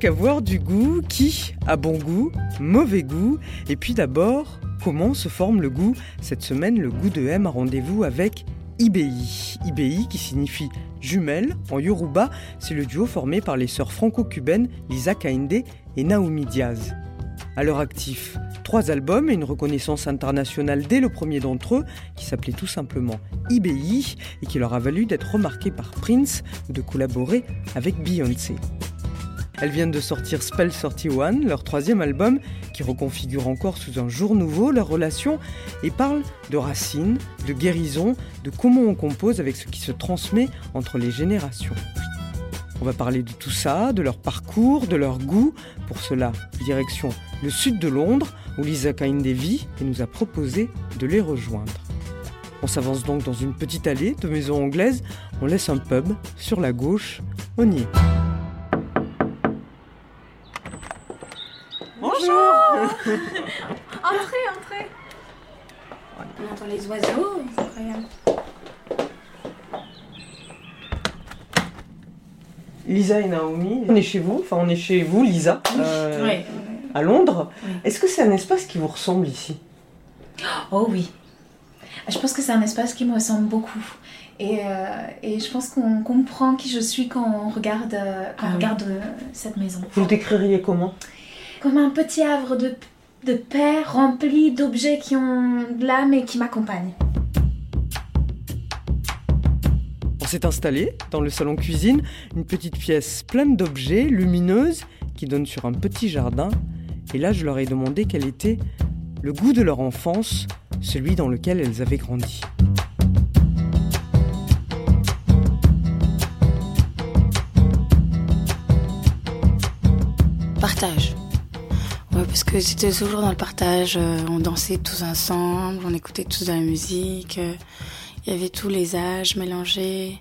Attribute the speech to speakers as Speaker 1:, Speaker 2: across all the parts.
Speaker 1: Qu'avoir du goût Qui a bon goût Mauvais goût Et puis d'abord, comment se forme le goût? Cette semaine, le goût de M a rendez-vous avec IBI. IBI qui signifie jumelle en Yoruba, c'est le duo formé par les sœurs franco-cubaines Lisa Kainde et Naomi Diaz. À leur actif, trois albums et une reconnaissance internationale dès le premier d'entre eux, qui s'appelait tout simplement IBI et qui leur a valu d'être remarqués par Prince ou de collaborer avec Beyoncé. Elles viennent de sortir Spell 31, leur troisième album, qui reconfigure encore sous un jour nouveau leur relation et parle de racines, de guérison, de comment on compose avec ce qui se transmet entre les générations. On va parler de tout ça, de leur parcours, de leur goût. Pour cela, direction le sud de Londres, où Lisa Kainde vit et nous a proposé de les rejoindre. On s'avance donc dans une petite allée de maisons anglaises, on laisse un pub sur la gauche, on y est.
Speaker 2: Entrez, entrez. On entend les oiseaux, c'est incroyable.
Speaker 1: Lisa et Naomi, on est chez vous, enfin on est chez vous, Lisa, euh,
Speaker 2: Ouais.
Speaker 1: à Londres. Est-ce que c'est un espace qui vous ressemble ici?
Speaker 2: Oh oui. Je pense que c'est un espace qui me ressemble beaucoup. Et, euh, et je pense qu'on comprend qui je suis quand on regarde, euh, quand
Speaker 1: Ah
Speaker 2: regarde cette maison.
Speaker 1: Vous le décririez comment?
Speaker 2: Comme un petit havre de, de paix rempli d'objets qui ont de l'âme et qui m'accompagnent.
Speaker 1: On s'est installé dans le salon cuisine, une petite pièce pleine d'objets, lumineuse, qui donne sur un petit jardin. Et là, je leur ai demandé quel était le goût de leur enfance, celui dans lequel elles avaient grandi.
Speaker 3: Partage. Parce que c'était toujours dans le partage. euh, on dansait tous ensemble, on écoutait tous de la musique. euh, Il y avait tous les âges mélangés,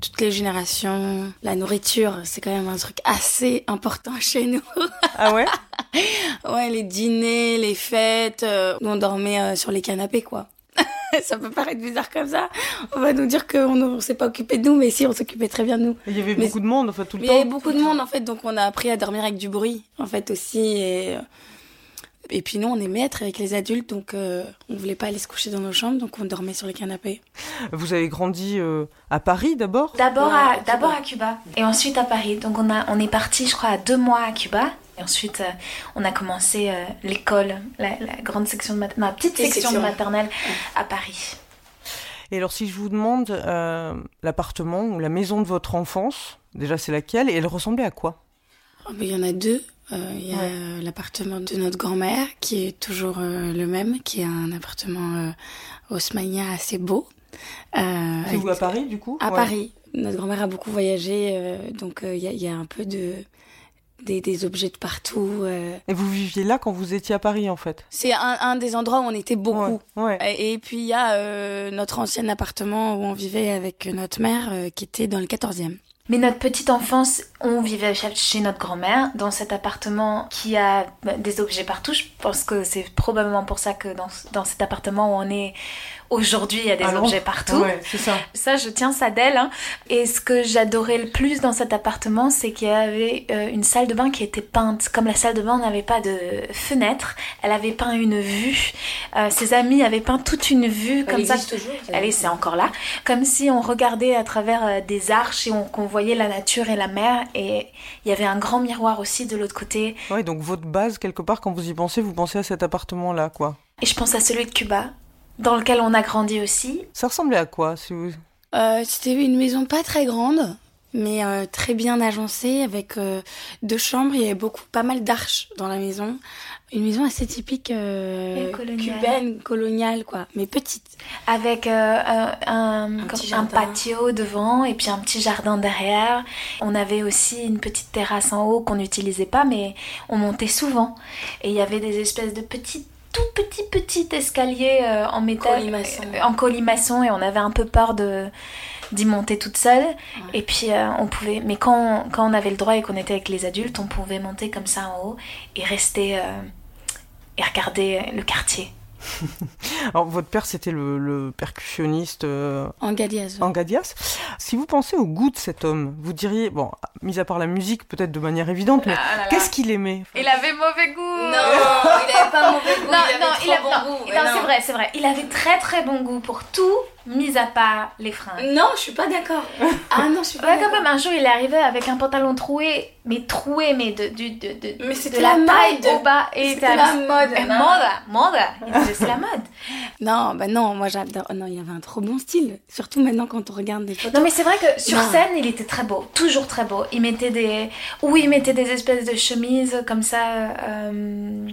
Speaker 3: toutes les générations. La nourriture, c'est quand même un truc assez important chez nous.
Speaker 1: Ah ouais?
Speaker 3: Ouais, les dîners, les fêtes, euh, nous on dormait sur les canapés, quoi. ça peut paraître bizarre comme ça. On va nous dire qu'on ne s'est pas occupé de nous, mais si, on s'occupait très bien de nous.
Speaker 1: Il y avait
Speaker 3: Mais-
Speaker 1: beaucoup de monde, enfin tout le
Speaker 3: Mais il y avait
Speaker 1: temps.
Speaker 3: beaucoup de monde en fait, donc on a appris à dormir avec du bruit en fait aussi. Et, et puis nous, on est maîtres avec les adultes, donc euh, on voulait pas aller se coucher dans nos chambres, donc on dormait sur les canapés.
Speaker 1: Vous avez grandi euh, à Paris d'abord?
Speaker 2: D'abord à,
Speaker 3: à Cuba
Speaker 2: et ensuite à Paris. Donc on, a, on est parti, je crois, à deux mois à Cuba. Et ensuite, euh, on a commencé euh, l'école, la, la grande section de mat- ma petite
Speaker 3: Petite
Speaker 2: section de maternelle à Paris.
Speaker 1: Et alors si je vous demande euh, l'appartement ou la maison de votre enfance, déjà c'est laquelle et elle ressemblait à quoi?
Speaker 3: Oh, mais Il y en a deux. Euh, Il y a
Speaker 1: Ouais.
Speaker 3: l'appartement de notre grand-mère qui est toujours euh, le même, qui est un appartement euh, haussmannien assez beau. Euh,
Speaker 1: C'est
Speaker 3: avec-
Speaker 1: où à Paris du coup?
Speaker 3: À
Speaker 1: Ouais.
Speaker 3: Paris. Notre grand-mère a beaucoup voyagé, euh, donc euh, il y, a, il y a un peu de des, des objets de partout. euh.
Speaker 1: Et vous viviez là quand vous étiez à Paris en fait
Speaker 3: C'est un, un des endroits où on était beaucoup.
Speaker 1: Ouais. ouais.
Speaker 3: Et, et puis il y a euh, notre ancien appartement où on vivait avec notre mère euh, qui était dans le 14e.
Speaker 2: Mais notre petite enfance, on vivait chez- notre grand-mère, dans cet appartement qui a bah, des objets partout. Je pense que c'est probablement pour ça que dans, dans cet appartement où on est aujourd'hui, il y a des
Speaker 1: Londres
Speaker 2: objets partout.
Speaker 1: Ouais, ça.
Speaker 2: Ça, je tiens ça d'elle. hein. Et ce que j'adorais le plus dans cet appartement, c'est qu'il y avait euh, une salle de bain qui était peinte. Comme la salle de bain n'avait pas de fenêtre, elle avait peint une vue. Euh, ses amis avaient peint toute une vue comme ça.
Speaker 3: toujours.
Speaker 2: Allez, c'est encore là. Comme si on regardait à travers euh, des arches et on, qu'on voyait la nature et la mer. Et il y avait un grand miroir aussi de l'autre côté.
Speaker 1: Ouais, donc votre base quelque part quand vous y pensez, vous pensez à cet appartement là quoi.
Speaker 2: Et je pense à celui de Cuba, dans lequel on a grandi aussi.
Speaker 1: Ça ressemblait à quoi si vous...
Speaker 3: Euh, C'était une maison pas très grande, mais euh, très bien agencée avec euh, deux chambres. Il y avait beaucoup, pas mal d'arches dans la maison. Une maison assez typique euh,
Speaker 2: coloniale.
Speaker 3: cubaine, coloniale, quoi, mais petite.
Speaker 2: Avec un,
Speaker 3: petit
Speaker 2: patio devant et puis un petit jardin derrière. On avait aussi une petite terrasse en haut qu'on n'utilisait pas, mais on montait souvent. Et il y avait des espèces de petits, tout petits, petits escaliers euh, en métal.
Speaker 3: Colimaçon.
Speaker 2: euh, en colimaçon et on avait un peu peur de d'y monter toute seule. Et puis euh, on pouvait mais quand, quand on avait le droit et qu'on était avec les adultes on pouvait monter comme ça en haut et rester euh, et regarder le quartier.
Speaker 1: Alors, votre père, c'était le, le percussionniste euh,
Speaker 3: En Gadiaz.
Speaker 1: Angadias. Si vous pensez au goût de cet homme, vous diriez, bon, mis à part la musique, peut-être de manière évidente, mais qu'est-ce qu'il aimait?
Speaker 2: Il avait mauvais goût.
Speaker 3: Il avait pas mauvais goût,
Speaker 2: non, non, il a- non, non, c'est vrai, c'est vrai. Il avait très très bon goût pour tout, mis à part les fringues.
Speaker 3: Non, je suis pas d'accord. Ah non, je suis pas
Speaker 2: Ouais, quand
Speaker 3: d'accord.
Speaker 2: même, un jour, il est arrivé avec un pantalon troué, mais troué, mais de, de, de,
Speaker 3: Mais
Speaker 2: de
Speaker 3: c'était
Speaker 2: la,
Speaker 3: la
Speaker 2: taille
Speaker 3: mode.
Speaker 2: au bas. Et
Speaker 3: C'était la mode,
Speaker 2: Eh, disait, c'est la mode.
Speaker 3: Non, bah non, moi j'adore. Non, il avait un trop bon style. Surtout maintenant quand on regarde des photos.
Speaker 2: Non, mais c'est vrai que sur
Speaker 3: Non.
Speaker 2: scène, il était très beau, toujours très beau. Il mettait des. Ou il mettait des espèces de chemises comme ça. euh,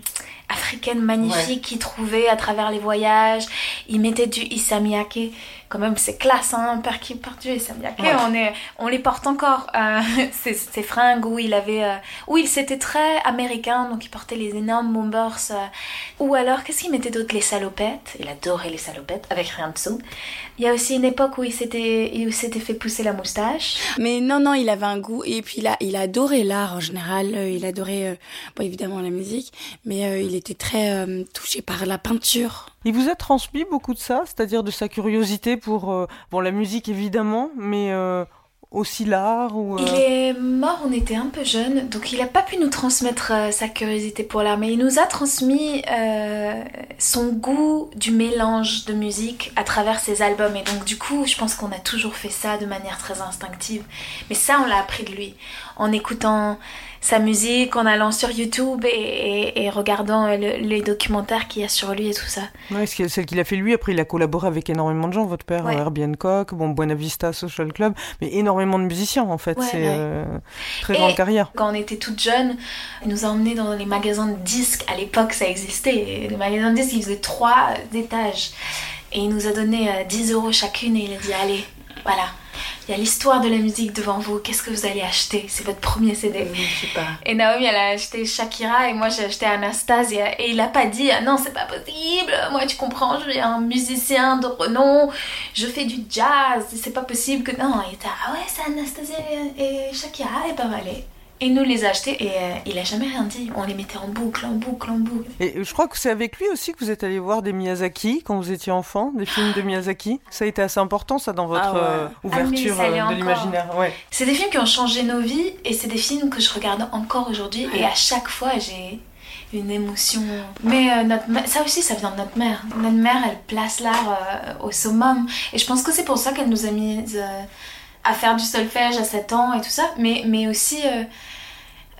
Speaker 2: africaines magnifiques qu'il trouvait à travers les voyages. Il mettait du Isamiyake. Quand même, c'est classe, hein, un père qui porte du Isamiyake.
Speaker 1: Ouais.
Speaker 2: On, est, on les porte encore. euh, fringues où il avait. euh, où il s'était très américain, donc il portait les énormes bombers. euh, ou alors, qu'est-ce qu'il mettait d'autre? Les salopettes. Il adorait les salopettes, avec rien dessous. Il y a aussi une époque où il s'était, il s'était fait pousser la moustache.
Speaker 3: Mais non, non, il avait un goût. Et puis il a, il adorait l'art en général. Euh, Il adorait, euh, bon, évidemment, la musique. Mais euh, il était très euh, touché par la peinture.
Speaker 1: Il vous a transmis beaucoup de ça, c'est-à-dire de sa curiosité pour, euh, bon, la musique évidemment, mais euh, aussi l'art ou. euh,
Speaker 2: Il est mort, on était un peu jeunes, donc il n'a pas pu nous transmettre euh, sa curiosité pour l'art, mais il nous a transmis euh, son goût du mélange de musique à travers ses albums. Et donc du coup, je pense qu'on a toujours fait ça de manière très instinctive. Mais ça, on l'a appris de lui, en écoutant sa musique, en allant sur YouTube et, et- et regardant euh, le- les documentaires qu'il y a sur lui et tout ça.
Speaker 1: Ouais, celle qu'il a fait lui, après il a collaboré avec énormément de gens, votre père,
Speaker 2: Ouais.
Speaker 1: euh, Herbie Hancock, bon, Buena Vista Social Club, mais énormément de musiciens en fait,
Speaker 2: Ouais,
Speaker 1: c'est euh, très
Speaker 2: Et-
Speaker 1: grande carrière.
Speaker 2: Quand on était toute jeune, il nous a emmenés dans les magasins de disques. À l'époque, ça existait. Les magasins de disques, ils faisaient trois étages. Et il nous a donné euh, 10 euros chacune et il a dit Allez, voilà, il y a l'histoire de la musique devant vous. Qu'est-ce que vous allez acheter? C'est votre premier CD.
Speaker 3: Je sais pas.
Speaker 2: Et Naomi, elle a acheté Shakira et moi j'ai acheté Anastasia. Et il a pas dit Ah non, c'est pas possible. Moi, tu comprends, je suis un musicien de renom. Je fais du jazz. C'est pas possible que. Non, il était Ah ouais, c'est Anastasia et Shakira. Et ben allez. Et il nous les a achetés et euh, il a jamais rien dit. On les mettait en boucle, en boucle, en boucle.
Speaker 1: Et je crois que c'est avec lui aussi que vous êtes allé voir des Miyazaki quand vous étiez enfant, des films de Miyazaki. Ça a été assez important ça dans votre
Speaker 3: Ah ouais.
Speaker 1: euh, ouverture
Speaker 2: Ah,
Speaker 1: euh, de l'imaginaire. Ouais.
Speaker 2: C'est des films qui ont changé nos vies et c'est des films que je regarde encore aujourd'hui et à chaque fois j'ai une émotion. Mais euh, notre ça aussi ça vient de notre mère. Notre mère elle place l'art euh, au summum et je pense que c'est pour ça qu'elle nous a mis à faire du solfège à 7 ans et tout ça. Mais, mais aussi euh,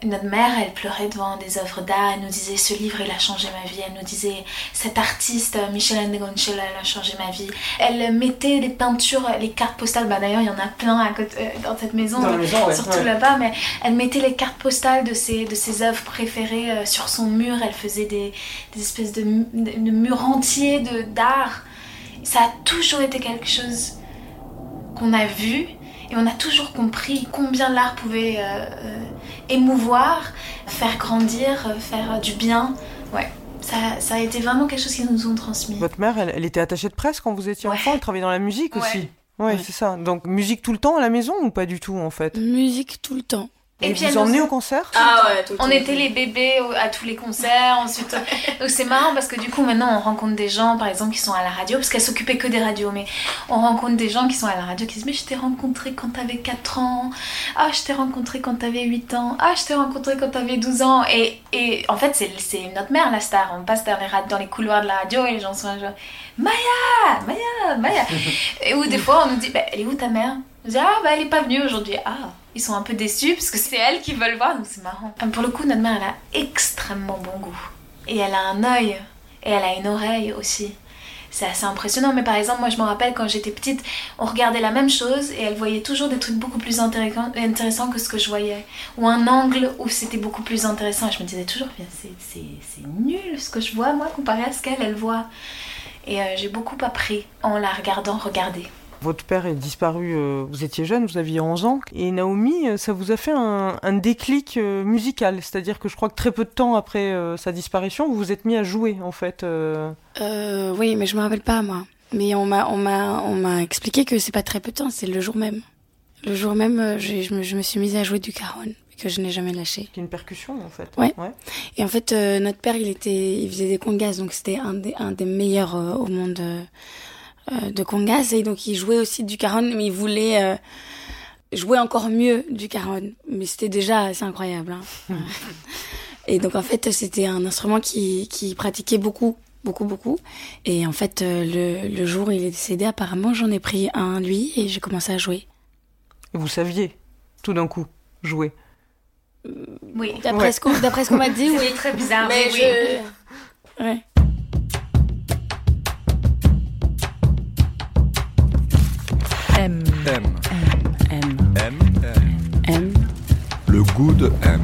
Speaker 2: notre mère elle pleurait devant des œuvres d'art. Elle nous disait ce livre il a changé ma vie. Elle nous disait cet artiste euh, Michel Ndegonchela il a changé ma vie. Elle mettait les peintures, les cartes postales. Bah d'ailleurs il y en a plein à côté, euh, dans cette maison.
Speaker 1: Dans la maison, ouais,
Speaker 2: surtout
Speaker 1: ouais.
Speaker 2: là-bas, mais elle mettait les cartes postales de ses, de ses œuvres préférées euh, sur son mur. Elle faisait des, des espèces de, de, de murs entiers de- d'art. Ça a toujours été quelque chose qu'on a vu et on a toujours compris combien l'art pouvait euh, euh, émouvoir, faire grandir, euh, faire du bien. Ouais, ça, ça a été vraiment quelque chose qu'ils nous ont transmis.
Speaker 1: Votre mère, elle, elle était attachée de presse quand vous étiez
Speaker 2: Ouais.
Speaker 1: enfant, elle travaillait dans la musique
Speaker 2: Ouais.
Speaker 1: aussi. Ouais,
Speaker 3: Ouais.
Speaker 1: c'est ça. Donc musique tout le temps à la maison ou pas du tout en fait?
Speaker 3: Musique tout le temps.
Speaker 2: Et
Speaker 1: Et,
Speaker 2: puis elle
Speaker 1: vous emmenez
Speaker 2: nous-
Speaker 1: au concert?
Speaker 3: Ah ouais, tout le
Speaker 2: On était les bébés à tous les concerts, ensuite. Donc c'est marrant parce que du coup maintenant on rencontre des gens par exemple qui sont à la radio, parce qu'elle s'occupait que des radios, mais on rencontre des gens qui sont à la radio qui disent Mais je t'ai rencontré quand t'avais 4 ans, ah je t'ai rencontré quand t'avais 8 ans, ah je t'ai rencontré quand t'avais 12 ans. Et, et en fait c'est c'est notre mère la star, on passe dans les, dans les couloirs de la radio et les gens sont là genre Maya, Maya, Maya. et où des fois on nous dit bah, Elle est où ta mère? On dit, ah bah elle est pas venue aujourd'hui. Ah, ils sont un peu déçus parce que c'est elle qui veulent voir, donc c'est marrant. Pour le coup, notre mère, elle a extrêmement bon goût. Et elle a un œil, et elle a une oreille aussi. c'est assez impressionnant. Mais par exemple, moi je me rappelle quand j'étais petite, on regardait la même chose et elle voyait toujours des trucs beaucoup plus intéressants que ce que je voyais. Ou un angle où c'était beaucoup plus intéressant. Et je me disais toujours, c'est nul ce que je vois moi comparé à ce qu'elle, elle voit. Et euh, j'ai beaucoup appris en la regardant regarder.
Speaker 1: Votre père est disparu, euh, vous étiez jeune, vous aviez 11 ans. Et Naomi, euh, ça vous a fait un, déclic musical. C'est-à-dire que je crois que très peu de temps après sa disparition, vous vous êtes mis à jouer, en fait.
Speaker 3: oui, mais je me rappelle pas, moi. Mais on m'a, on m'a, on m'a expliqué que c'est pas très peu de temps, c'est le jour même. Le jour même, je, me, je me suis mise à jouer du caron que je n'ai jamais lâché.
Speaker 1: C'est une percussion en fait.
Speaker 3: Ouais. Et en fait, euh, notre père, il était, il faisait des congas, donc c'était un des, un des meilleurs euh, au monde euh, de congas, et donc il jouait aussi du caron, mais il voulait jouer encore mieux du caron, mais c'était déjà assez incroyable. Hein. et donc en fait, c'était un instrument qui, qui pratiquait beaucoup beaucoup, beaucoup. Et en fait, le, le jour où il est décédé, apparemment, j'en ai pris un, lui, et j'ai commencé à jouer.
Speaker 1: Et vous saviez, tout d'un coup, jouer?
Speaker 2: Oui.
Speaker 3: D'après ce qu'on m'a dit, oui.
Speaker 2: C'est très bizarre.
Speaker 3: Mais, je...
Speaker 2: Oui. Ouais.
Speaker 4: M. M.
Speaker 5: M.
Speaker 4: M. M. M. Le goût de M.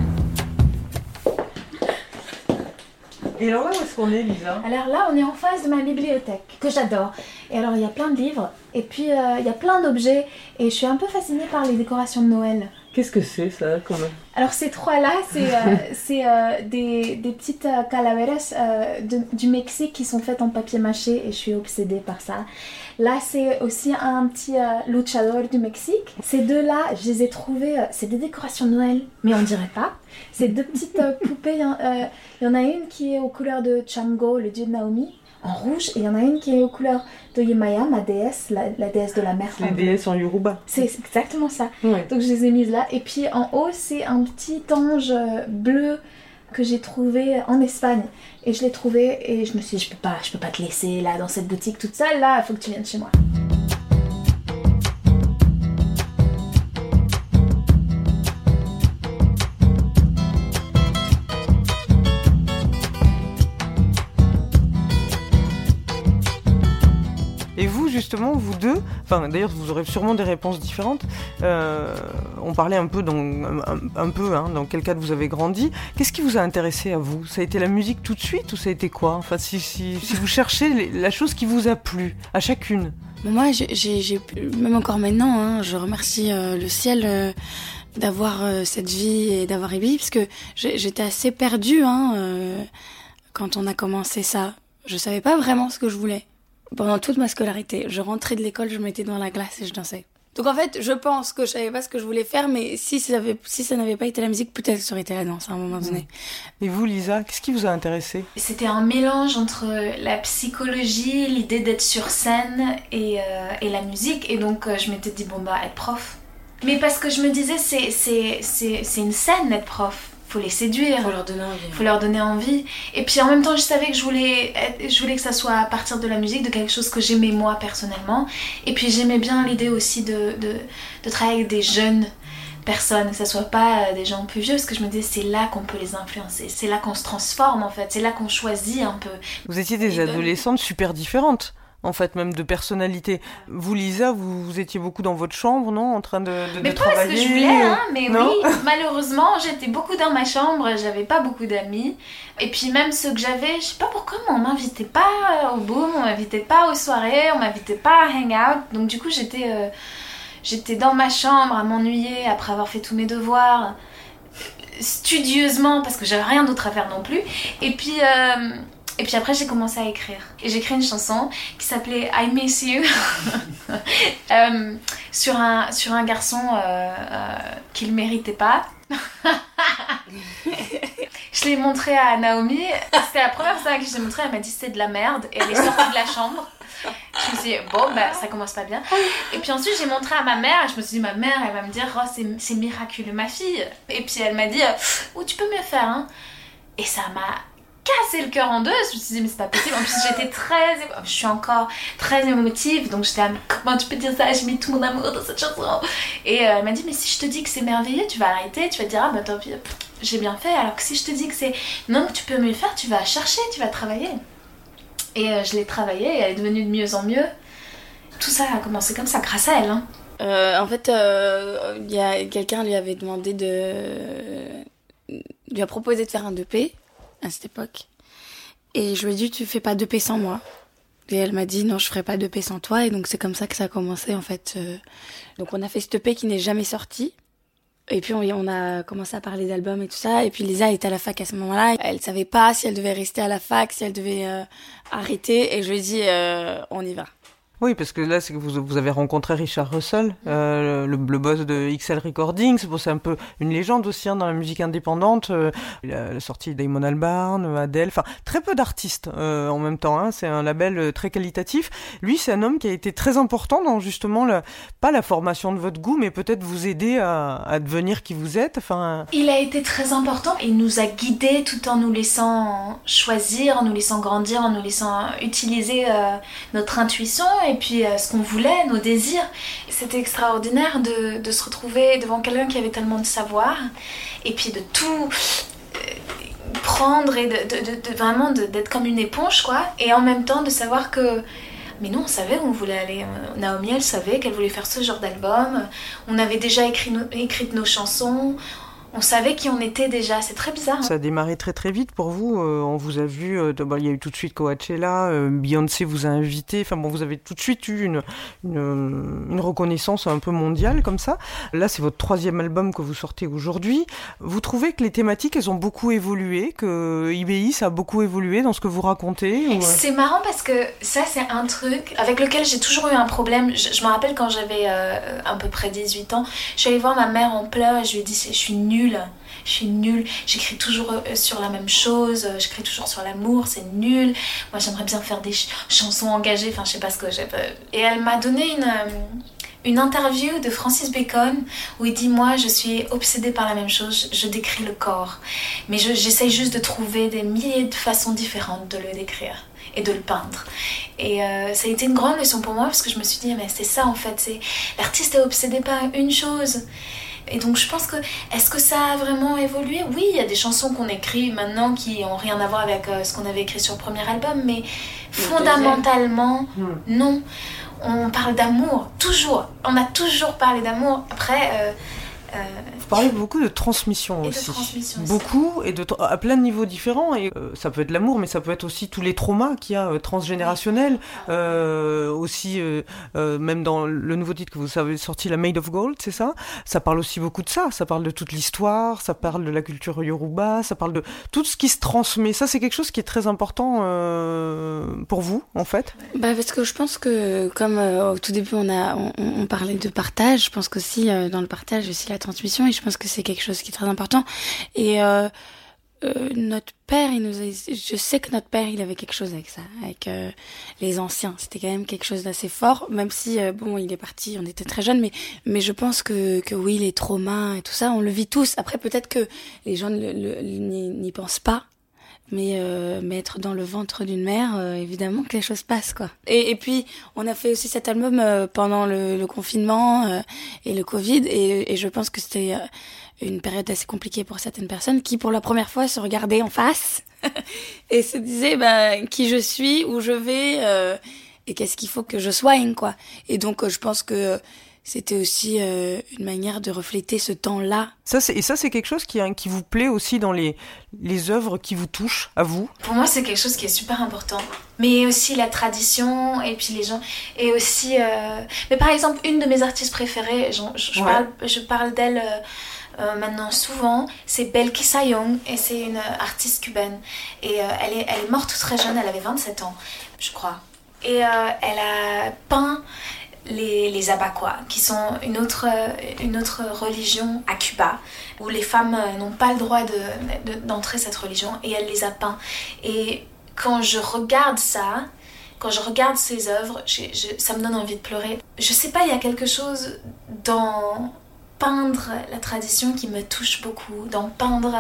Speaker 1: Et alors là, où est-ce qu'on est, Lisa
Speaker 2: Alors là, on est en face de ma bibliothèque, que j'adore. Et alors, il y a plein de livres, et puis euh, il y a plein d'objets, et je suis un peu fascinée par les décorations de Noël.
Speaker 1: Qu'est-ce que c'est ça comme...
Speaker 2: Alors ces trois-là, c'est euh, euh, des, des, petites euh, calaveras du Mexique qui sont faites en papier mâché et je suis obsédée par ça. Là, c'est aussi un petit luchador du Mexique. Ces deux-là, je les ai trouvés, c'est des décorations de Noël, mais on dirait pas. C'est deux petites poupées. Il y en a une qui est aux couleurs de Chango, le dieu de Naomi en rouge et il y en a une qui est aux couleurs de Yemaya, ma déesse, la, déesse de la mer.
Speaker 1: Les déesses en Yoruba.
Speaker 2: C'est exactement ça. Donc je les ai mises là. Et puis en haut, c'est un petit ange bleu que j'ai trouvé en Espagne. Et je l'ai trouvé et je me suis dit, je peux pas, je peux pas te laisser là dans cette boutique toute seule là, il faut que tu viennes chez moi.
Speaker 1: Vous deux, enfin d'ailleurs vous aurez sûrement des réponses différentes, euh, on parlait un peu, hein, dans quel cadre vous avez grandi. Qu'est-ce qui vous a intéressé à vous? Ça a été la musique tout de suite ou ça a été quoi? Enfin, si, vous cherchez la chose qui vous a plu, à chacune.
Speaker 3: Moi, j'ai, même encore maintenant, hein, je remercie euh, le ciel euh, d'avoir cette vie et d'avoir émis, parce que j'étais assez perdue hein, quand on a commencé ça. Je savais pas vraiment ce que je voulais pendant toute ma scolarité. Je rentrais de l'école, je mettais dans la glace et je dansais. Donc en fait, je pense que je savais pas ce que je voulais faire, mais si ça, avait, si ça n'avait pas été la musique, peut-être ça aurait été la danse à un moment donné.
Speaker 1: Mmh. Et vous, Lisa, qu'est-ce qui vous a intéressé?
Speaker 2: C'était un mélange entre la psychologie, l'idée d'être sur scène et, euh, et, la musique. Et donc euh, je m'étais dit, bon bah, être prof. Mais parce que je me disais, c'est une scène d'être prof faut les séduire.
Speaker 3: Faut leur donner envie.
Speaker 2: Faut leur donner envie. Et puis en même temps, je savais que je voulais, je voulais que ça soit à partir de la musique, de quelque chose que j'aimais moi personnellement. Et puis j'aimais bien l'idée aussi de, de, de, travailler avec des jeunes personnes, que ça soit pas des gens plus vieux, parce que je me disais c'est là qu'on peut les influencer, c'est là qu'on se transforme en fait, c'est là qu'on choisit un peu.
Speaker 1: Vous étiez des adolescentes super différentes en fait, même de personnalité. Vous, Lisa, vous, étiez beaucoup dans votre chambre, non En train de, de,
Speaker 2: mais
Speaker 1: de pas
Speaker 2: ce que je voulais, hein, mais oui, malheureusement, j'étais beaucoup dans ma chambre, j'avais pas beaucoup d'amis. Et puis même ceux que j'avais, je sais pas pourquoi, mais on m'invitait pas au boom, on m'invitait pas aux soirées, on m'invitait pas à hang-out. Donc du coup, j'étais euh, j'étais dans ma chambre à m'ennuyer après avoir fait tous mes devoirs studieusement parce que j'avais rien d'autre à faire non plus. Et puis... Euh, et puis après, j'ai commencé à écrire. Et j'ai écrit une chanson qui s'appelait I Miss You euh, sur, un, sur un garçon euh, euh, qu'il méritait pas. je l'ai montré à Naomi. C'était la première fois que je l'ai montré. Elle m'a dit c'est de la merde. Et elle est sortie de la chambre. Je me suis dit, bon, bah, ça commence pas bien. Et puis ensuite, j'ai montré à ma mère. Et je me suis dit, ma mère, elle va me dire, oh, c'est miraculeux, ma fille. Et puis elle m'a dit, oh, tu peux mieux faire. Hein. Et ça m'a cassé le cœur en deux. Je me suis dit, mais c'est pas possible. En plus, j'étais très. Je suis encore très émotive. Donc, j'étais, comment tu peux dire ça? J'ai mis tout mon amour dans cette chanson. Et euh, elle m'a dit, mais si je te dis que c'est merveilleux, tu vas arrêter. Tu vas dire, ah bah tant pis, j'ai bien fait. Alors que si je te dis que c'est non, tu peux mieux faire, tu vas chercher, tu vas travailler. Et euh, je l'ai travaillée elle est devenue de mieux en mieux. Tout ça a commencé comme ça, grâce à elle. Hein.
Speaker 3: Euh, en fait, euh, quelqu'un lui avait demandé de lui a proposé de faire un 2P à cette époque. Et je lui ai dit tu fais pas 2P sans moi. Et elle m'a dit non, je ferai pas 2P sans toi et donc c'est comme ça que ça a commencé en fait. euh. Donc on a fait ce 2P qui n'est jamais sorti. Et puis on, on a commencé à parler d'albums et tout ça. Et puis Lisa était à la fac à ce moment-là. Elle savait pas si elle devait rester à la fac, si elle devait euh, arrêter. Et je lui ai dit euh, on y va.
Speaker 1: Oui, parce que là, c'est que vous, vous avez rencontré Richard Russell, euh, le, le boss de XL Recordings. Bon, c'est un peu une légende aussi hein, dans la musique indépendante. Euh, il a, sorti Damon Albarn, Adele, enfin très peu d'artistes euh, en même temps. Hein, c'est un label euh, très qualitatif. Lui, c'est un homme qui a été très important dans justement pas la formation de votre goût, mais peut-être vous aider à, à devenir qui vous êtes. Enfin,
Speaker 2: Il a été très important. Il nous a guidés tout en nous laissant choisir, en nous laissant grandir, en nous laissant utiliser euh, notre intuition et puis euh, ce qu'on voulait, nos désirs. C'était extraordinaire de, se retrouver devant quelqu'un qui avait tellement de savoir et puis de tout euh, prendre et de, vraiment d'être comme une éponge quoi et en même temps de savoir que mais nous, on savait où on voulait aller. Naomi, elle savait qu'elle voulait faire ce genre d'album. On avait déjà écrit, écrit nos chansons. On savait qui on était déjà. C'est très bizarre. hein.
Speaker 1: Ça a démarré très très vite pour vous. euh, on vous a vu, euh, bah, il y a eu tout de suite Coachella, euh, Beyoncé vous a invité. Enfin bon, vous avez tout de suite eu une, une, euh, une reconnaissance un peu mondiale comme ça. Là, c'est votre troisième album que vous sortez aujourd'hui. Vous trouvez que les thématiques, elles ont beaucoup évolué, que IBI, ça a beaucoup évolué dans ce que vous racontez ou,
Speaker 2: C'est marrant parce que ça, c'est un truc avec lequel j'ai toujours eu un problème. Je, je me rappelle quand j'avais à peu près 18 ans, je suis allée voir ma mère en pleurs et je lui ai dit Je suis nulle. Je suis nulle. J'écris toujours euh, sur la même chose. euh, J'écris toujours sur l'amour. C'est nul. Moi, j'aimerais bien faire des ch- chansons engagées. Enfin, je sais pas ce que j'ai. Et elle m'a donné une. euh, une interview de Francis Bacon où il dit Moi, je suis obsédée par la même chose, je, décris le corps. Mais je- j'essaye juste de trouver des milliers de façons différentes de le décrire et de le peindre. Et ça a été une grande leçon pour moi parce que je me suis dit Mais c'est ça en fait, l'artiste est obsédé par une chose. Et donc je pense que, est-ce que ça a vraiment évolué? Oui, il y a des chansons qu'on écrit maintenant qui ont rien à voir avec euh, ce qu'on avait écrit sur le premier album, mais fondamentalement,
Speaker 1: Hmm.
Speaker 2: non. On parle d'amour, toujours. On a toujours parlé d'amour. Après, euh, euh,
Speaker 1: parlez beaucoup de transmission
Speaker 2: Et de
Speaker 1: aussi.
Speaker 2: transmission aussi.
Speaker 1: beaucoup et de à plein de niveaux différents. Et euh, ça peut être l'amour, mais ça peut être aussi tous les traumas qu'il y a euh, transgénérationnels. Euh, aussi, euh, euh, même dans le nouveau titre que vous avez sorti, la Made of Gold, c'est ça? Ça parle aussi beaucoup de ça. Ça parle de toute l'histoire. Ça parle de la culture yoruba. Ça parle de tout ce qui se transmet. Ça, c'est quelque chose qui est très important euh, pour vous, en fait?
Speaker 3: Bah parce que je pense que comme euh, au tout début on a on, on parlait de partage, je pense qu'aussi euh, dans le partage aussi la transmission et je pense que c'est quelque chose qui est très important. Et euh, euh, notre père je sais que notre père il avait quelque chose avec ça avec euh, les anciens. C'était quand même quelque chose d'assez fort même si bon il est parti on était très jeunes mais je pense que que oui les traumas et tout ça on le vit tous. Après peut-être que les gens n'y pensent pas mais euh, mais être dans le ventre d'une mère, euh, évidemment que les choses passent quoi. Et, et puis on a fait aussi cet album euh, pendant le, confinement et le Covid, et, et je pense que c'était une période assez compliquée pour certaines personnes qui pour la première fois se regardaient en face et se disaient bah, qui je suis, où je vais et qu'est-ce qu'il faut que je soigne quoi. Et donc je pense que c'était aussi euh, une manière de refléter ce temps-là
Speaker 1: Ça, c'est, et ça, c'est quelque chose qui, hein, qui vous plaît aussi dans les, les œuvres qui vous touchent, à vous?
Speaker 2: pour moi, c'est quelque chose qui est super important. Mais aussi la tradition et puis les gens. Et aussi. euh, Mais par exemple, une de mes artistes préférées, je, je
Speaker 1: Ouais.
Speaker 2: parle, je parle d'elle. euh, euh, maintenant souvent, c'est Belkissa Young et c'est une euh, artiste cubaine. Et euh, elle, est, elle est morte très jeune, elle avait 27 ans, je crois. Et euh, elle a peint les, les qui sont une autre, une autre religion à Cuba, où les femmes euh, n'ont pas le droit de- de- d'entrer cette religion, et elle les a peints. Et quand je regarde ça, quand je regarde ces œuvres, ça me donne envie de pleurer. Je sais pas, il y a quelque chose dans peindre la tradition qui me touche beaucoup, dans peindre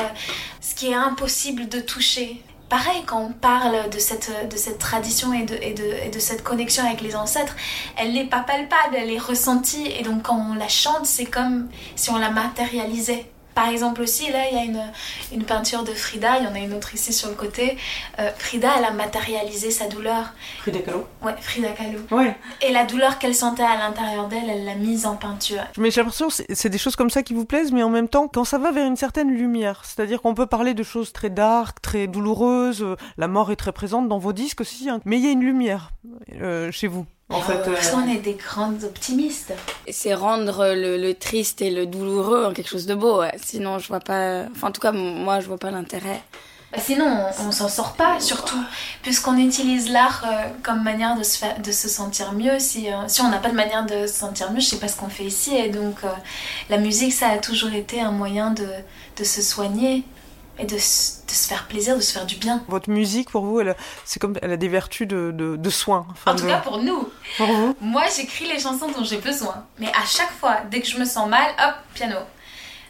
Speaker 2: ce qui est impossible de toucher. Pareil, quand on parle de cette, de cette tradition et de, et, de, et de cette connexion avec les ancêtres, elle n'est pas palpable, elle est ressentie. Et donc quand on la chante, c'est comme si on la matérialisait. Par exemple aussi, là, il y a une, une peinture de Frida, il y en a une autre ici sur le côté. Euh, Frida, elle a matérialisé sa douleur.
Speaker 1: Frida Kahlo
Speaker 2: Ouais, Frida Kahlo.
Speaker 1: Ouais.
Speaker 2: Et la douleur qu'elle sentait à l'intérieur d'elle, elle l'a mise en peinture.
Speaker 1: Mais j'ai l'impression que c'est- des choses comme ça qui vous plaisent, mais en même temps, quand ça va vers une certaine lumière, c'est-à-dire qu'on peut parler de choses très dark, très douloureuses, euh, la mort est très présente dans vos disques aussi, hein, mais il y a une lumière euh, chez vous. En fait, euh,
Speaker 2: Parce qu'on est des grandes optimistes.
Speaker 3: C'est rendre le, le triste et le douloureux en quelque chose de beau. ouais. Sinon, je vois pas. Enfin, en tout cas, moi, je vois pas l'intérêt.
Speaker 2: Bah, sinon, on, on s'en sort pas, surtout, puisqu'on utilise l'art euh, comme manière de se, faire, de se sentir mieux. Si, euh, si on n'a pas de manière de se sentir mieux, je sais pas ce qu'on fait ici. Et donc, euh, la musique, ça a toujours été un moyen de, de se soigner et de, se faire plaisir, de se faire du bien.
Speaker 1: votre musique, pour vous, elle, a- c'est comme, elle a des vertus de, de, de soin. enfin,
Speaker 2: En tout cas, pour nous.
Speaker 1: pour vous.
Speaker 2: Moi, j'écris les chansons dont j'ai besoin. Mais à chaque fois, dès que je me sens mal, hop, piano.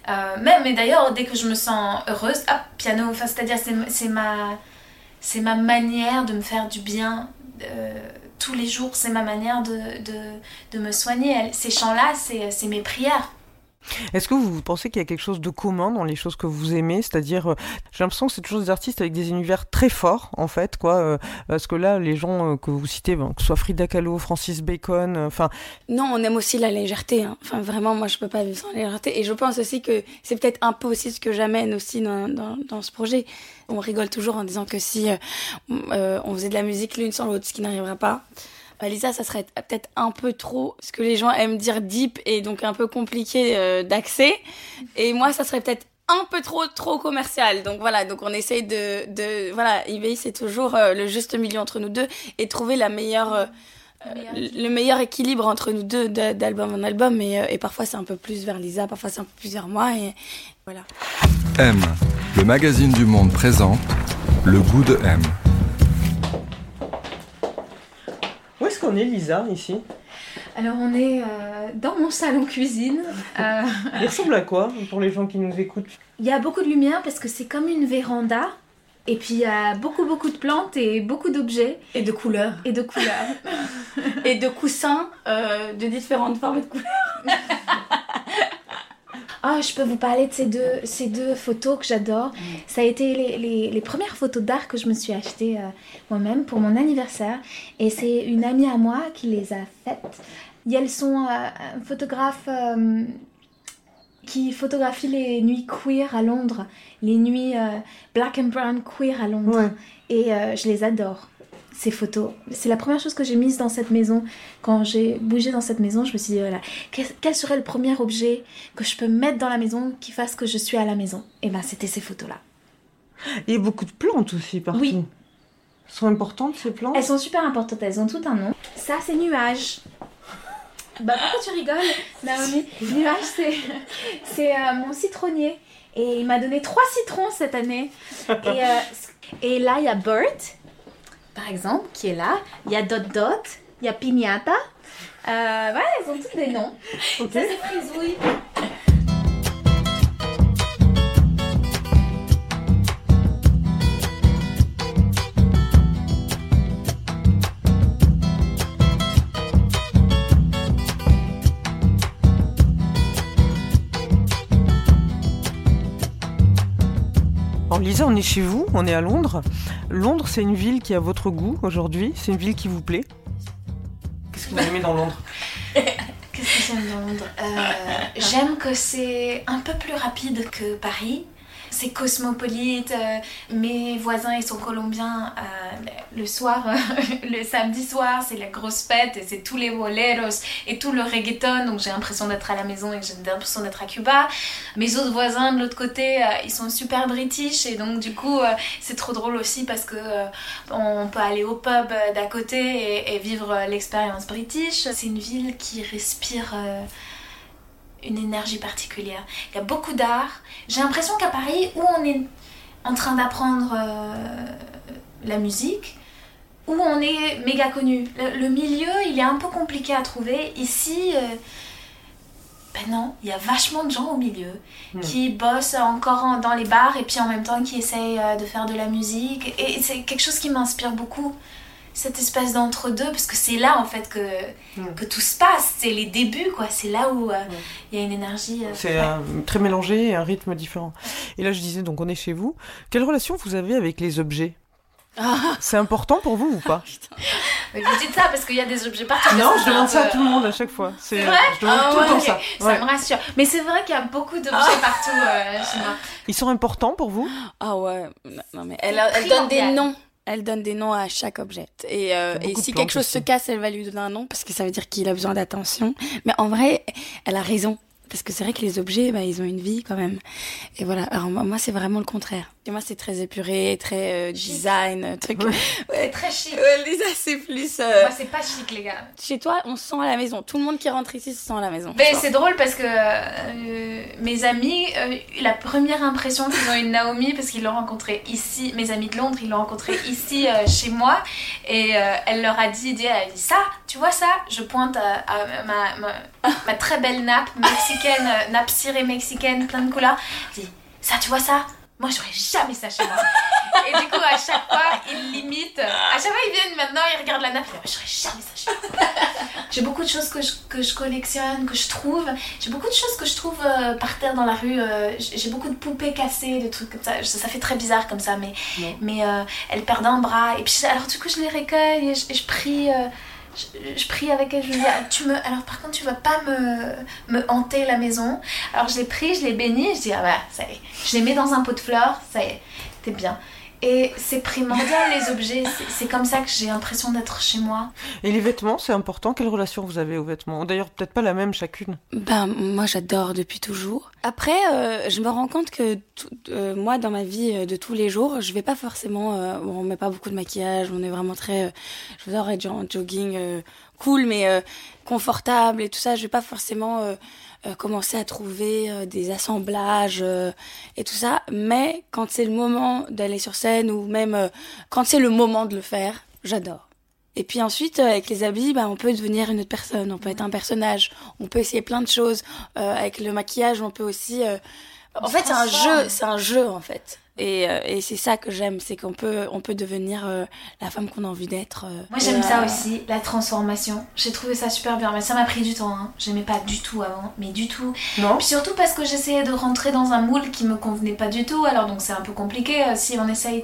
Speaker 2: Euh, même, et d'ailleurs, dès que je me sens heureuse, hop, piano. Enfin, c'est-à-dire, c'est, c'est ma, c'est ma manière de me faire du bien euh, tous les jours. C'est ma manière de, de, de me soigner. Ces chants-là, c'est, c'est mes prières.
Speaker 1: Est-ce que vous pensez qu'il y a quelque chose de commun dans les choses que vous aimez? C'est-à-dire, euh, j'ai l'impression que c'est toujours des artistes avec des univers très forts, en fait, quoi. euh, parce que là, les gens euh, que vous citez, ben, que ce soit Frida Kahlo, Francis Bacon, enfin,
Speaker 3: Non, on aime aussi la légèreté. hein. Enfin, vraiment, moi, je peux pas vivre sans la légèreté. Et je pense aussi que c'est peut-être un peu aussi ce que j'amène aussi dans, dans, dans ce projet. On rigole toujours en disant que si on faisait de la musique l'une sans l'autre, ce qui n'arrivera pas, euh, Lisa, ça serait peut-être un peu trop ce que les gens aiment dire deep et donc un peu compliqué euh, d'accès. Et moi, ça serait peut-être un peu trop trop commercial. Donc voilà, donc on essaye de, de voilà, eBay c'est toujours euh, le juste milieu entre nous deux et trouver la meilleure euh, le meilleur équilibre entre nous deux de- d'album en album et, euh, et parfois c'est un peu plus vers Lisa, parfois c'est un peu plus vers moi et voilà.
Speaker 4: M, le magazine du monde présente le goût de M.
Speaker 1: où est-ce qu'on est, Lisa, ici?
Speaker 2: Alors, on est euh, dans mon salon cuisine. Euh,
Speaker 1: Il ressemble à quoi, pour les gens qui nous écoutent?
Speaker 2: Il y a beaucoup de lumière parce que c'est comme une véranda. Et puis, il y a beaucoup, beaucoup de plantes et beaucoup d'objets
Speaker 3: Et de couleurs.
Speaker 2: et de couleurs.
Speaker 3: Et de coussins euh, de différentes formes et de couleurs.
Speaker 2: Ah, je peux vous parler de ces deux, ces deux photos que j'adore. Ça a été les, les- les premières photos d'art que je me suis achetées euh, moi-même pour mon anniversaire. Et c'est une amie à moi qui les a faites. Et elles sont euh, un photographe euh, qui photographie les nuits queer à Londres, les nuits euh, black and brown queer à Londres.
Speaker 1: Ouais.
Speaker 2: Et euh, je les adore, ces photos. C'est la première chose que j'ai mise dans cette maison. Quand j'ai bougé dans cette maison, je me suis dit, voilà, quel, serait le premier objet que je peux mettre dans la maison qui fasse que je suis à la maison? Et ben, c'était ces photos-là.
Speaker 1: Il y a beaucoup de plantes aussi, partout.
Speaker 2: Oui.
Speaker 1: Elles sont importantes, ces plantes?
Speaker 2: Elles sont super importantes, elles ont tout un nom. Ça, c'est nuage. Bah, pourquoi tu rigoles, Naomi? Nuage, c'est, c'est euh, mon citronnier. Et il m'a donné trois citrons cette année. Et, euh, et là, il y a Bert, par exemple, qui est là. Il y a Dot Dot. Il y a Pignata. Euh, voilà, elles ont toutes des noms. Ça, c'est Frisouille.
Speaker 1: Lisa, on est chez vous, on est à Londres. Londres, c'est une ville qui a votre goût aujourd'hui. C'est une ville qui vous plaît. Qu'est-ce que vous aimez dans Londres?
Speaker 2: Qu'est-ce que j'aime dans Londres? Euh, J'aime que c'est un peu plus rapide que Paris. C'est cosmopolite. euh, mes voisins, ils sont colombiens. euh, le soir, le samedi soir, c'est la grosse fête et c'est tous les boleros et tout le reggaeton. Donc j'ai l'impression d'être à la maison et j'ai l'impression d'être à Cuba. Mes autres voisins de l'autre côté, euh, ils sont super british et donc du coup, c'est trop drôle aussi parce que on peut aller au pub d'à côté et, et vivre l'expérience british. C'est une ville qui respire une énergie particulière. Il y a beaucoup d'art. J'ai l'impression qu'à Paris, où on est en train d'apprendre euh, la musique, où on est méga connu. Le, le milieu, il est un peu compliqué à trouver. Ici, euh, ben non, il y a vachement de gens au milieu
Speaker 1: Hmm.
Speaker 2: qui bossent encore en- dans les bars et puis en même temps qui essayent euh, de faire de la musique. Et c'est quelque chose qui m'inspire beaucoup. Cette espèce d'entre-deux, parce que c'est là en fait que,
Speaker 1: Mm.
Speaker 2: que tout se passe, c'est les débuts quoi, c'est là où euh, il y a une énergie. euh,
Speaker 1: C'est
Speaker 2: ouais.
Speaker 1: euh, très mélangé et un rythme différent. Et là, je disais, donc on est chez vous. Quelle relation vous avez avec les objets? C'est important pour vous ou pas?
Speaker 2: Mais vous dites ça parce qu'il y a des objets partout.
Speaker 1: Non, je demande ça à tout le monde à chaque fois. C'est
Speaker 2: vrai?
Speaker 1: Je demande
Speaker 2: Ah
Speaker 1: tout le temps ça.
Speaker 2: Ça
Speaker 1: Ouais.
Speaker 2: me rassure. Mais c'est vrai qu'il y a beaucoup d'objets partout euh, chez moi.
Speaker 1: Ils sont importants pour vous?
Speaker 3: Ah ouais, non, mais elle, donne des noms. Elle donne des noms à chaque objet. Et, euh, et si quelque chose se casse, elle va lui donner un nom parce que ça veut dire qu'il a besoin d'attention. Mais en vrai, elle a raison. Parce que c'est vrai que les objets, bah, ils ont une vie quand même. Et voilà. Alors moi, c'est vraiment le contraire. Et moi, c'est très épuré, très euh, design, euh, truc.
Speaker 1: Ouais.
Speaker 2: C'est très chic.
Speaker 3: Ouais, Lisa, c'est plus. euh,
Speaker 2: Moi, c'est pas chic, les gars.
Speaker 3: Chez toi, on se sent à la maison. Tout le monde qui rentre ici se sent à la maison.
Speaker 2: Mais c'est drôle parce que euh, mes amis, la première impression qu'ils ont eu de Naomi, parce qu'ils l'ont rencontrée ici, mes amis de Londres, ils l'ont rencontrée ici chez moi, et elle leur a dit, dit, elle a dit ça, tu vois ça? Je pointe à, à ma, ma, ma très belle nappe mexicaine, euh, nappe cirée mexicaine, plein de couleurs. Elle dit, ça, tu vois ça? Moi, j'aurais jamais ça chez moi. Et du coup, à chaque fois, ils l'imitent. À chaque fois, ils viennent maintenant, ils regardent la nappe. Ils disent, j'aurais jamais ça chez moi. J'ai beaucoup de choses que je, que je collectionne, que je trouve. J'ai beaucoup de choses que je trouve euh, par terre dans la rue. euh, j'ai beaucoup de poupées cassées, de trucs comme ça. Ça, ça fait très bizarre comme ça, mais, mais euh, elles perdent un bras. Et puis, alors, du coup, je les recueille et je, et je prie. Je, prie avec elle, je lui dis, tu me, alors par contre, tu vas pas me, me hanter la maison. Alors je les prie, je les bénis, je dis, ah bah, ça y est. Je les mets dans un pot de fleurs, ça y est, t'es bien. Et c'est primordial, les objets. C'est- comme ça que j'ai l'impression d'être chez moi.
Speaker 1: Et les vêtements, c'est important. Quelle relation vous avez aux vêtements? D'ailleurs, peut-être pas la même chacune.
Speaker 3: Ben, moi, j'adore depuis toujours. Après, euh, je me rends compte que tout- euh, moi, dans ma vie euh, de tous les jours, je vais pas forcément. euh, bon, on met pas beaucoup de maquillage, on est vraiment très. euh, J'adore être genre en jogging euh, cool, mais euh, confortable et tout ça. Je vais pas forcément euh, commencer à trouver euh, des assemblages euh, et tout ça. Mais quand c'est le moment d'aller sur scène ou même euh, quand c'est le moment de le faire, j'adore. Et puis ensuite, euh, avec les habits, bah, on peut devenir une autre personne, on peut être un personnage, on peut essayer plein de choses. Euh, avec le maquillage, on peut aussi... euh, En fait, c'est un jeu, c'est un jeu en fait. Et, euh, et c'est ça que j'aime, c'est qu'on peut, on peut devenir euh, la femme qu'on a envie d'être. euh.
Speaker 2: Moi j'aime ça aussi, la transformation. J'ai trouvé ça super bien, mais ça m'a pris du temps. Hein. J'aimais pas du tout avant, mais du tout.
Speaker 1: Non
Speaker 2: Puis surtout parce que j'essayais de rentrer dans un moule qui me convenait pas du tout, alors donc c'est un peu compliqué euh, si on essaye.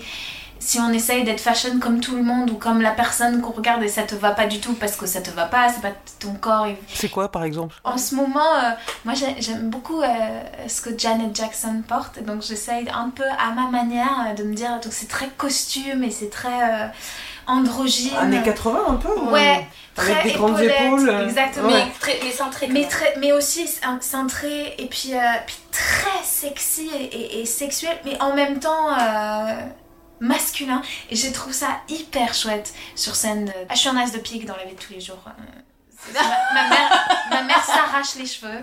Speaker 2: Si on essaye d'être fashion comme tout le monde ou comme la personne qu'on regarde et ça te va pas du tout parce que ça te va pas, c'est pas ton corps. et-
Speaker 1: C'est quoi, par exemple?
Speaker 2: En ce moment, euh, moi j'ai- j'aime beaucoup euh, ce que Janet Jackson porte, donc j'essaye un peu à ma manière euh, de me dire, donc c'est très costume et c'est très euh, androgyne.
Speaker 1: Années 80 un peu
Speaker 2: Ouais,
Speaker 1: Avec
Speaker 2: très
Speaker 1: des grandes épaules,
Speaker 2: Exactement.
Speaker 1: ouais.
Speaker 3: Très, mais centré.
Speaker 2: Mais, très, mais aussi cintré et puis, euh, puis très sexy et, et- et sexuel, mais en même temps euh, masculin. Et je trouve ça hyper chouette sur scène. de- Ah, je suis un as de pique dans la vie de tous les jours. Euh, Ma, ma mère, ma mère s'arrache les cheveux,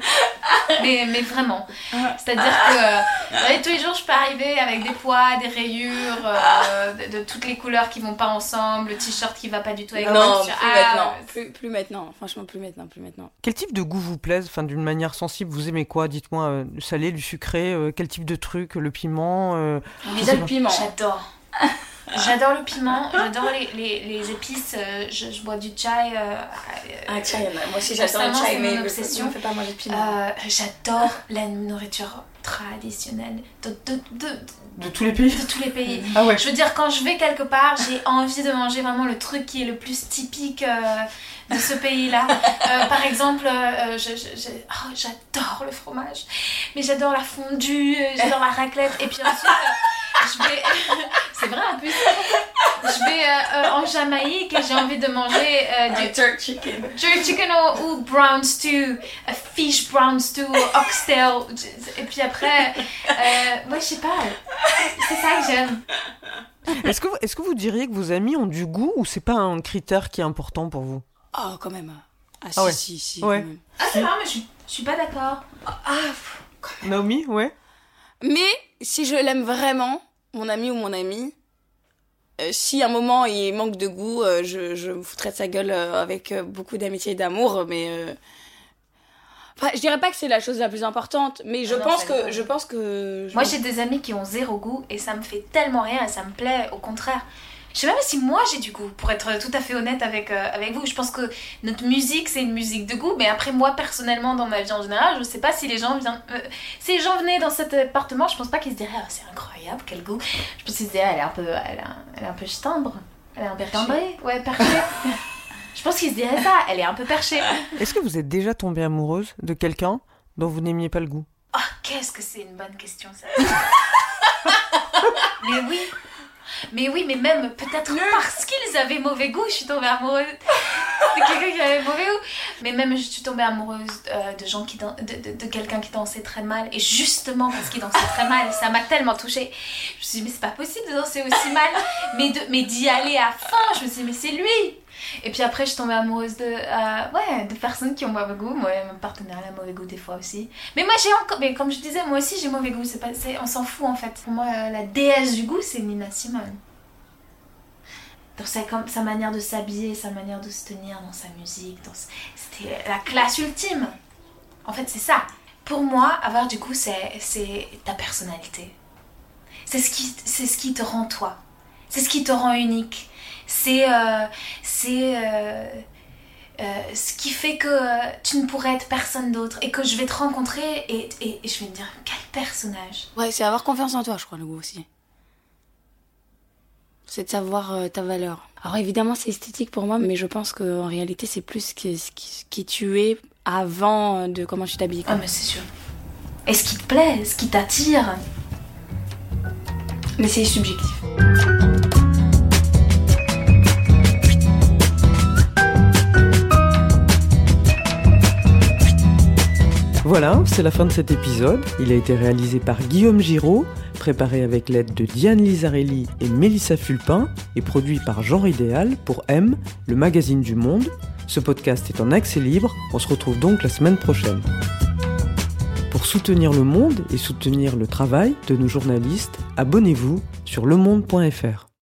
Speaker 2: mais, mais vraiment. C'est-à-dire que euh, dans la vie de tous les jours, je peux arriver avec des poids, des rayures, euh, de, de toutes les couleurs qui vont pas ensemble, le t-shirt qui va pas du tout avec
Speaker 3: Non, plus
Speaker 2: Ah,
Speaker 3: maintenant. Plus, plus maintenant. Franchement, plus maintenant, plus maintenant.
Speaker 1: Quel type de goût vous plaise Enfin, d'une manière sensible, vous aimez quoi? Dites-moi, euh, du salé, du sucré euh, Quel type de truc? Le piment euh,
Speaker 3: Déjà le piment.
Speaker 2: J'adore. J'adore le piment, j'adore les, les, les épices, euh, je, je bois du chai. euh,
Speaker 3: Ah, chai, moi aussi
Speaker 2: j'adore le chai, mais obsession.
Speaker 3: ne fais pas manger de piment.
Speaker 2: euh, j'adore la nourriture traditionnelle de, de, de,
Speaker 1: De tous les pays
Speaker 2: de tous les pays.
Speaker 1: Ah ouais
Speaker 2: Je veux dire, quand je vais quelque part, j'ai envie de manger vraiment le truc qui est le plus typique euh, de ce pays-là. Euh, par exemple, euh, je- je- je- oh, j'adore le fromage, mais j'adore la fondue, euh, j'adore la raclette. Et puis ensuite, euh, je vais. C'est vrai en plus. Je vais euh, euh, en Jamaïque et j'ai envie de manger euh, du
Speaker 3: turk chicken.
Speaker 2: jerk chicken ou, ou brown stew, a fish brown stew, oxtail. Et puis après, euh, ouais, je sais pas. C'est ça que j'aime.
Speaker 1: Est-ce que, vous- est-ce que vous diriez que vos amis ont du goût ou c'est pas un critère qui est important pour vous?
Speaker 3: Oh, quand même. Ah, si,
Speaker 1: Ah ouais.
Speaker 3: si, si.
Speaker 1: Ouais.
Speaker 3: quand même.
Speaker 2: Ah, c'est marrant, mais je suis, je suis pas d'accord.
Speaker 1: Naomi, ouais
Speaker 3: Mais si je l'aime vraiment, mon ami ou mon ami, euh, si à un moment il manque de goût, euh, je, je me foutrais de sa gueule euh, avec euh, beaucoup d'amitié et d'amour, mais euh, enfin, je dirais pas que c'est la chose la plus importante, mais je
Speaker 2: Ah non,
Speaker 3: pense que
Speaker 2: vrai.
Speaker 3: je pense que je-
Speaker 2: Moi, j'ai des amis qui ont zéro goût et ça me fait tellement rien et ça me plaît. Au contraire, Je sais même si moi j'ai du goût, pour être tout à fait honnête avec, euh, avec vous. Je pense que notre musique, c'est une musique de goût, mais après, moi, personnellement, dans ma vie en général, je sais pas si les gens viennent. euh, si les gens venaient dans cet appartement, je pense pas qu'ils se diraient, ah, c'est incroyable, quel goût. Je pense qu'ils se diraient, elle est un peu, elle est un, elle est un peu timbre. Elle est un peu timbrée. Ouais, perchée. je pense qu'ils se diraient ça, elle est un peu perchée.
Speaker 1: Est-ce que vous êtes déjà tombée amoureuse de quelqu'un dont vous n'aimiez pas le goût?
Speaker 2: Ah, qu'est-ce que c'est une bonne question, ça. mais oui. Mais oui, mais même peut-être parce qu'ils avaient mauvais goût, je suis tombée amoureuse de quelqu'un qui avait mauvais goût. Mais même je suis tombée amoureuse euh, de gens qui de, de, quelqu'un qui dansait très mal. Et justement parce qu'il dansait très mal, ça m'a tellement touchée. Je me suis dit, mais c'est pas possible de danser aussi mal. Mais de- mais d'y aller à fond, je me suis dit, mais c'est lui. Et puis après, je suis tombée amoureuse de, euh, ouais, de personnes qui ont mauvais goût. Moi, mon partenaire a mauvais goût des fois aussi. Mais moi, j'ai encore, mais comme je disais, moi aussi j'ai mauvais goût. C'est pas, c'est- on s'en fout en fait. Pour moi, euh, la déesse du goût, c'est Nina Simone. Dans sa, manière de s'habiller, sa manière de se tenir dans sa musique, c'était la classe ultime. En fait, c'est ça. Pour moi, avoir du goût, c'est, ta personnalité. C'est ce, qui, ce qui te rend toi. C'est ce qui te rend unique. C'est, euh, euh, euh, ce qui fait que tu ne pourrais être personne d'autre et que je vais te rencontrer et, et- et je vais me dire quel personnage.
Speaker 3: Ouais, c'est avoir confiance en toi, je crois, le goût aussi. C'est de savoir euh, ta valeur. Alors évidemment, c'est esthétique pour moi, mais je pense qu'en réalité, c'est plus ce qui, qui tu es avant euh, de comment tu t'habilles.
Speaker 2: Ah mais c'est sûr. Et ce qui te plaît, ce qui t'attire.
Speaker 3: Mais c'est subjectif.
Speaker 1: Voilà, c'est la fin de cet épisode. Il a été réalisé par Guillaume Giraud, préparé avec l'aide de Diane Lizarelli et Mélissa Fulpin, et produit par Genre Idéal pour M, le magazine du monde. Ce podcast est en accès libre, on se retrouve donc la semaine prochaine. Pour soutenir le monde et soutenir le travail de nos journalistes, abonnez-vous sur lemonde.fr.